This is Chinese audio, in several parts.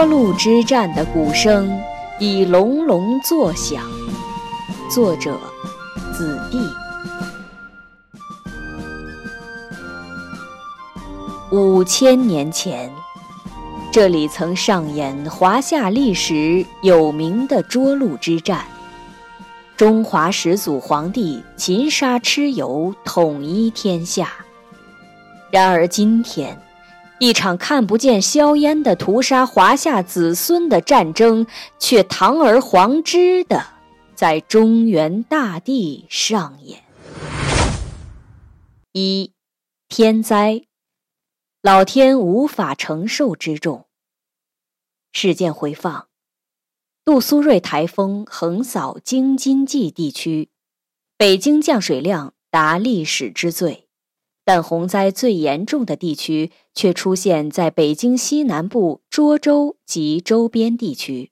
涿鹿之战的鼓声已隆隆作响。作者：子弟。五千年前，这里曾上演华夏历史有名的涿鹿之战。中华始祖皇帝擒杀蚩尤，统一天下。然而今天。一场看不见硝烟的屠杀华夏子孙的战争，却堂而皇之的在中原大地上演。一，天灾，老天无法承受之重。事件回放：杜苏芮台风横扫京津冀地区，北京降水量达历史之最。但洪灾最严重的地区却出现在北京西南部涿州及周边地区。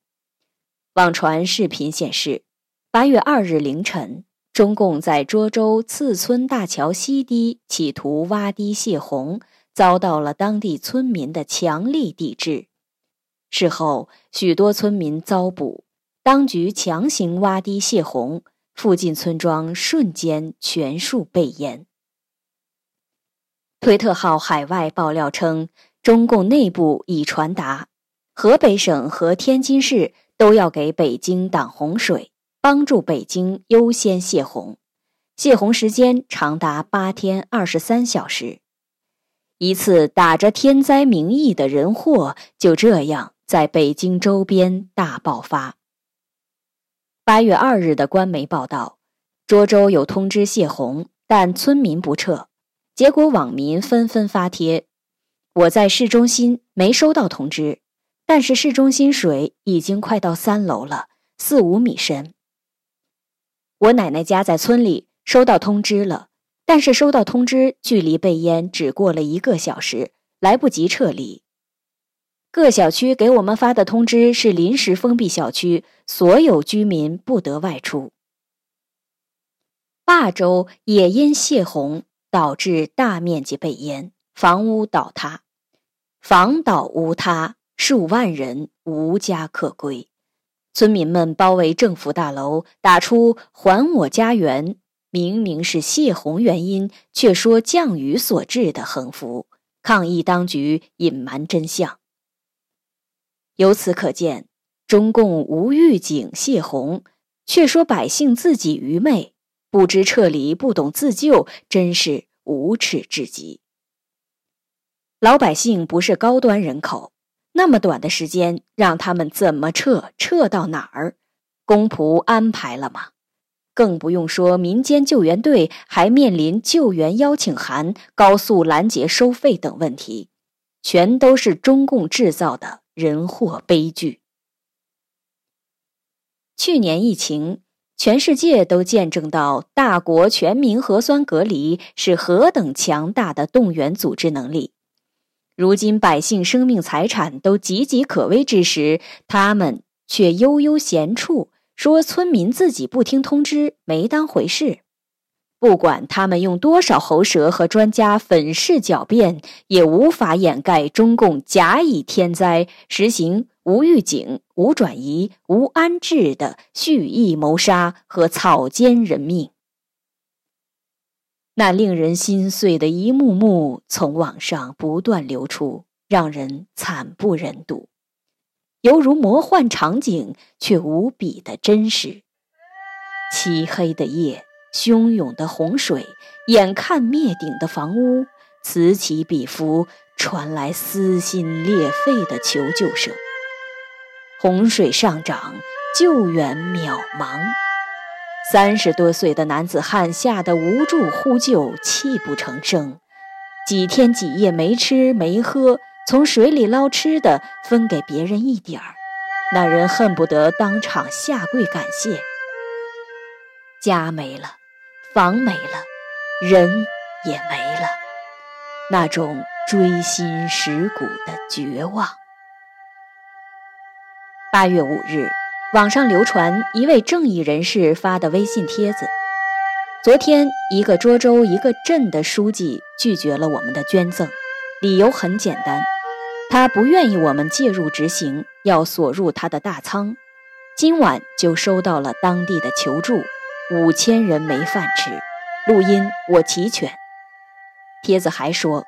网传视频显示，八月二日凌晨，中共在涿州次村大桥西堤企图挖堤泄洪，遭到了当地村民的强力抵制。事后，许多村民遭捕，当局强行挖堤泄洪，附近村庄瞬间全数被淹。推特号海外爆料称，中共内部已传达，河北省和天津市都要给北京挡洪水，帮助北京优先泄洪，泄洪时间长达八天二十三小时。一次打着天灾名义的人祸就这样在北京周边大爆发。八月二日的官媒报道，涿州有通知泄洪，但村民不撤。结果网民纷纷发帖：“我在市中心没收到通知，但是市中心水已经快到三楼了，四五米深。我奶奶家在村里，收到通知了，但是收到通知距离被淹只过了一个小时，来不及撤离。各小区给我们发的通知是临时封闭小区，所有居民不得外出。霸州也因泄洪。”导致大面积被淹，房屋倒塌，房倒屋塌，数万人无家可归。村民们包围政府大楼，打出“还我家园”，明明是泄洪原因，却说降雨所致的横幅，抗议当局隐瞒真相。由此可见，中共无预警泄洪，却说百姓自己愚昧。不知撤离，不懂自救，真是无耻至极。老百姓不是高端人口，那么短的时间，让他们怎么撤？撤到哪儿？公仆安排了吗？更不用说民间救援队还面临救援邀请函、高速拦截收费等问题，全都是中共制造的人祸悲剧。去年疫情。全世界都见证到大国全民核酸隔离是何等强大的动员组织能力。如今百姓生命财产都岌岌可危之时，他们却悠悠闲处，说村民自己不听通知，没当回事。不管他们用多少喉舌和专家粉饰狡辩，也无法掩盖中共假以天灾，实行。无预警、无转移、无安置的蓄意谋杀和草菅人命，那令人心碎的一幕幕从网上不断流出，让人惨不忍睹，犹如魔幻场景，却无比的真实。漆黑的夜，汹涌的洪水，眼看灭顶的房屋，此起彼伏，传来撕心裂肺的求救声。洪水上涨，救援渺茫。三十多岁的男子汉吓得无助呼救，泣不成声。几天几夜没吃没喝，从水里捞吃的分给别人一点儿，那人恨不得当场下跪感谢。家没了，房没了，人也没了，那种锥心蚀骨的绝望。八月五日，网上流传一位正义人士发的微信帖子。昨天，一个涿州一个镇的书记拒绝了我们的捐赠，理由很简单：他不愿意我们介入执行，要锁入他的大仓。今晚就收到了当地的求助，五千人没饭吃。录音我齐全。帖子还说，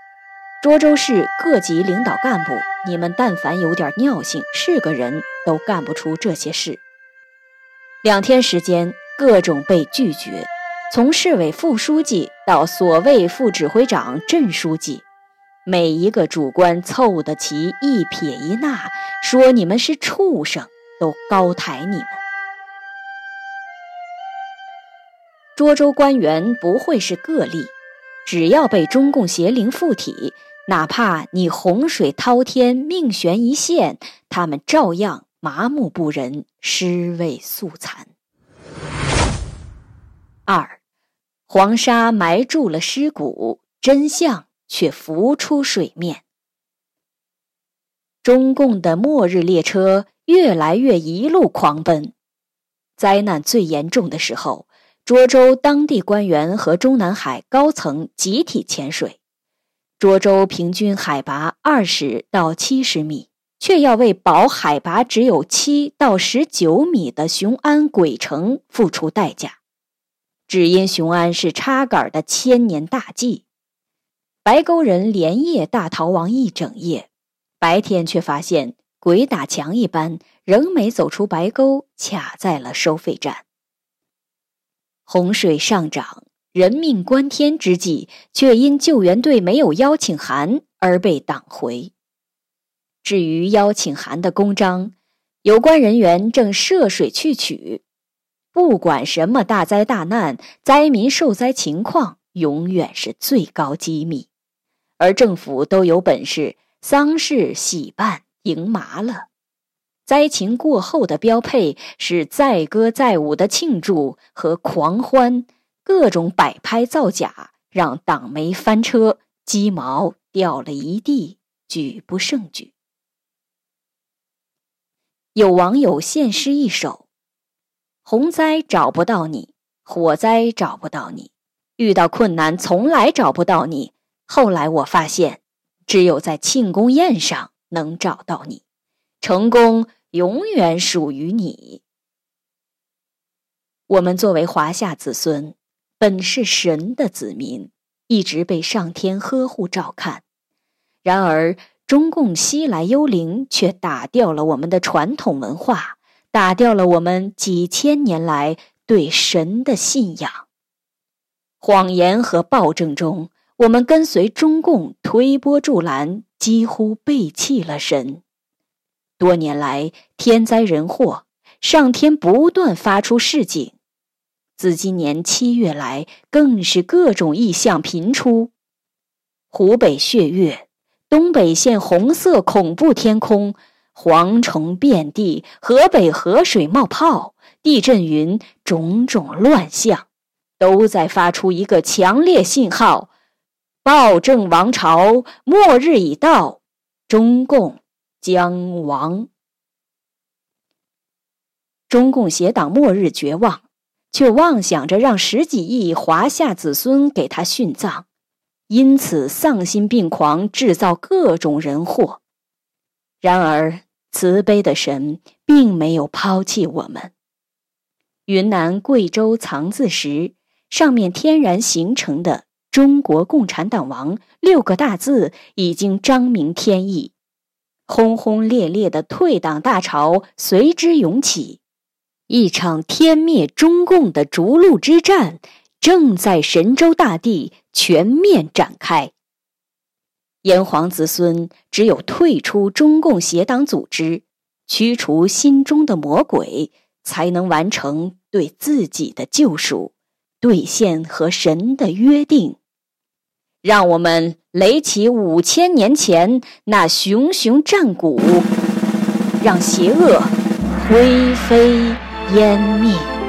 涿州市各级领导干部，你们但凡有点尿性，是个人都干不出这些事。两天时间，各种被拒绝，从市委副书记到所谓副指挥长、镇书记。每一个主官凑得齐一撇一捺，说你们是畜生，都高抬你们。涿州官员不会是个例，只要被中共邪灵附体，哪怕你洪水滔天、命悬一线，他们照样麻木不仁、尸位素残。二，黄沙埋住了尸骨，真相。却浮出水面。中共的末日列车越来越一路狂奔，灾难最严重的时候，涿州当地官员和中南海高层集体潜水。涿州平均海拔二十到七十米，却要为保海拔只有七到十九米的雄安鬼城付出代价，只因雄安是插杆的千年大计。白沟人连夜大逃亡一整夜，白天却发现鬼打墙一般，仍没走出白沟，卡在了收费站。洪水上涨，人命关天之际，却因救援队没有邀请函而被挡回。至于邀请函的公章，有关人员正涉水去取。不管什么大灾大难，灾民受灾情况永远是最高机密。而政府都有本事，丧事喜办赢麻了。灾情过后的标配是载歌载舞的庆祝和狂欢，各种摆拍造假，让党媒翻车，鸡毛掉了一地，举不胜举。有网友献诗一首：洪灾找不到你，火灾找不到你，遇到困难从来找不到你。后来我发现，只有在庆功宴上能找到你，成功永远属于你。我们作为华夏子孙，本是神的子民，一直被上天呵护照看。然而，中共西来幽灵却打掉了我们的传统文化，打掉了我们几千年来对神的信仰。谎言和暴政中。我们跟随中共推波助澜，几乎背弃了神。多年来，天灾人祸，上天不断发出示警。自今年七月来，更是各种异象频出：湖北血月，东北现红色恐怖天空，蝗虫遍地；河北河水冒泡，地震云，种种乱象，都在发出一个强烈信号。暴政王朝末日已到，中共将亡。中共邪党末日绝望，却妄想着让十几亿华夏子孙给他殉葬，因此丧心病狂，制造各种人祸。然而，慈悲的神并没有抛弃我们。云南贵州藏字石上面天然形成的。中国共产党亡六个大字已经彰明天意，轰轰烈烈的退党大潮随之涌起，一场天灭中共的逐鹿之战正在神州大地全面展开。炎黄子孙只有退出中共邪党组织，驱除心中的魔鬼，才能完成对自己的救赎，兑现和神的约定。让我们擂起五千年前那熊熊战鼓，让邪恶灰飞烟灭。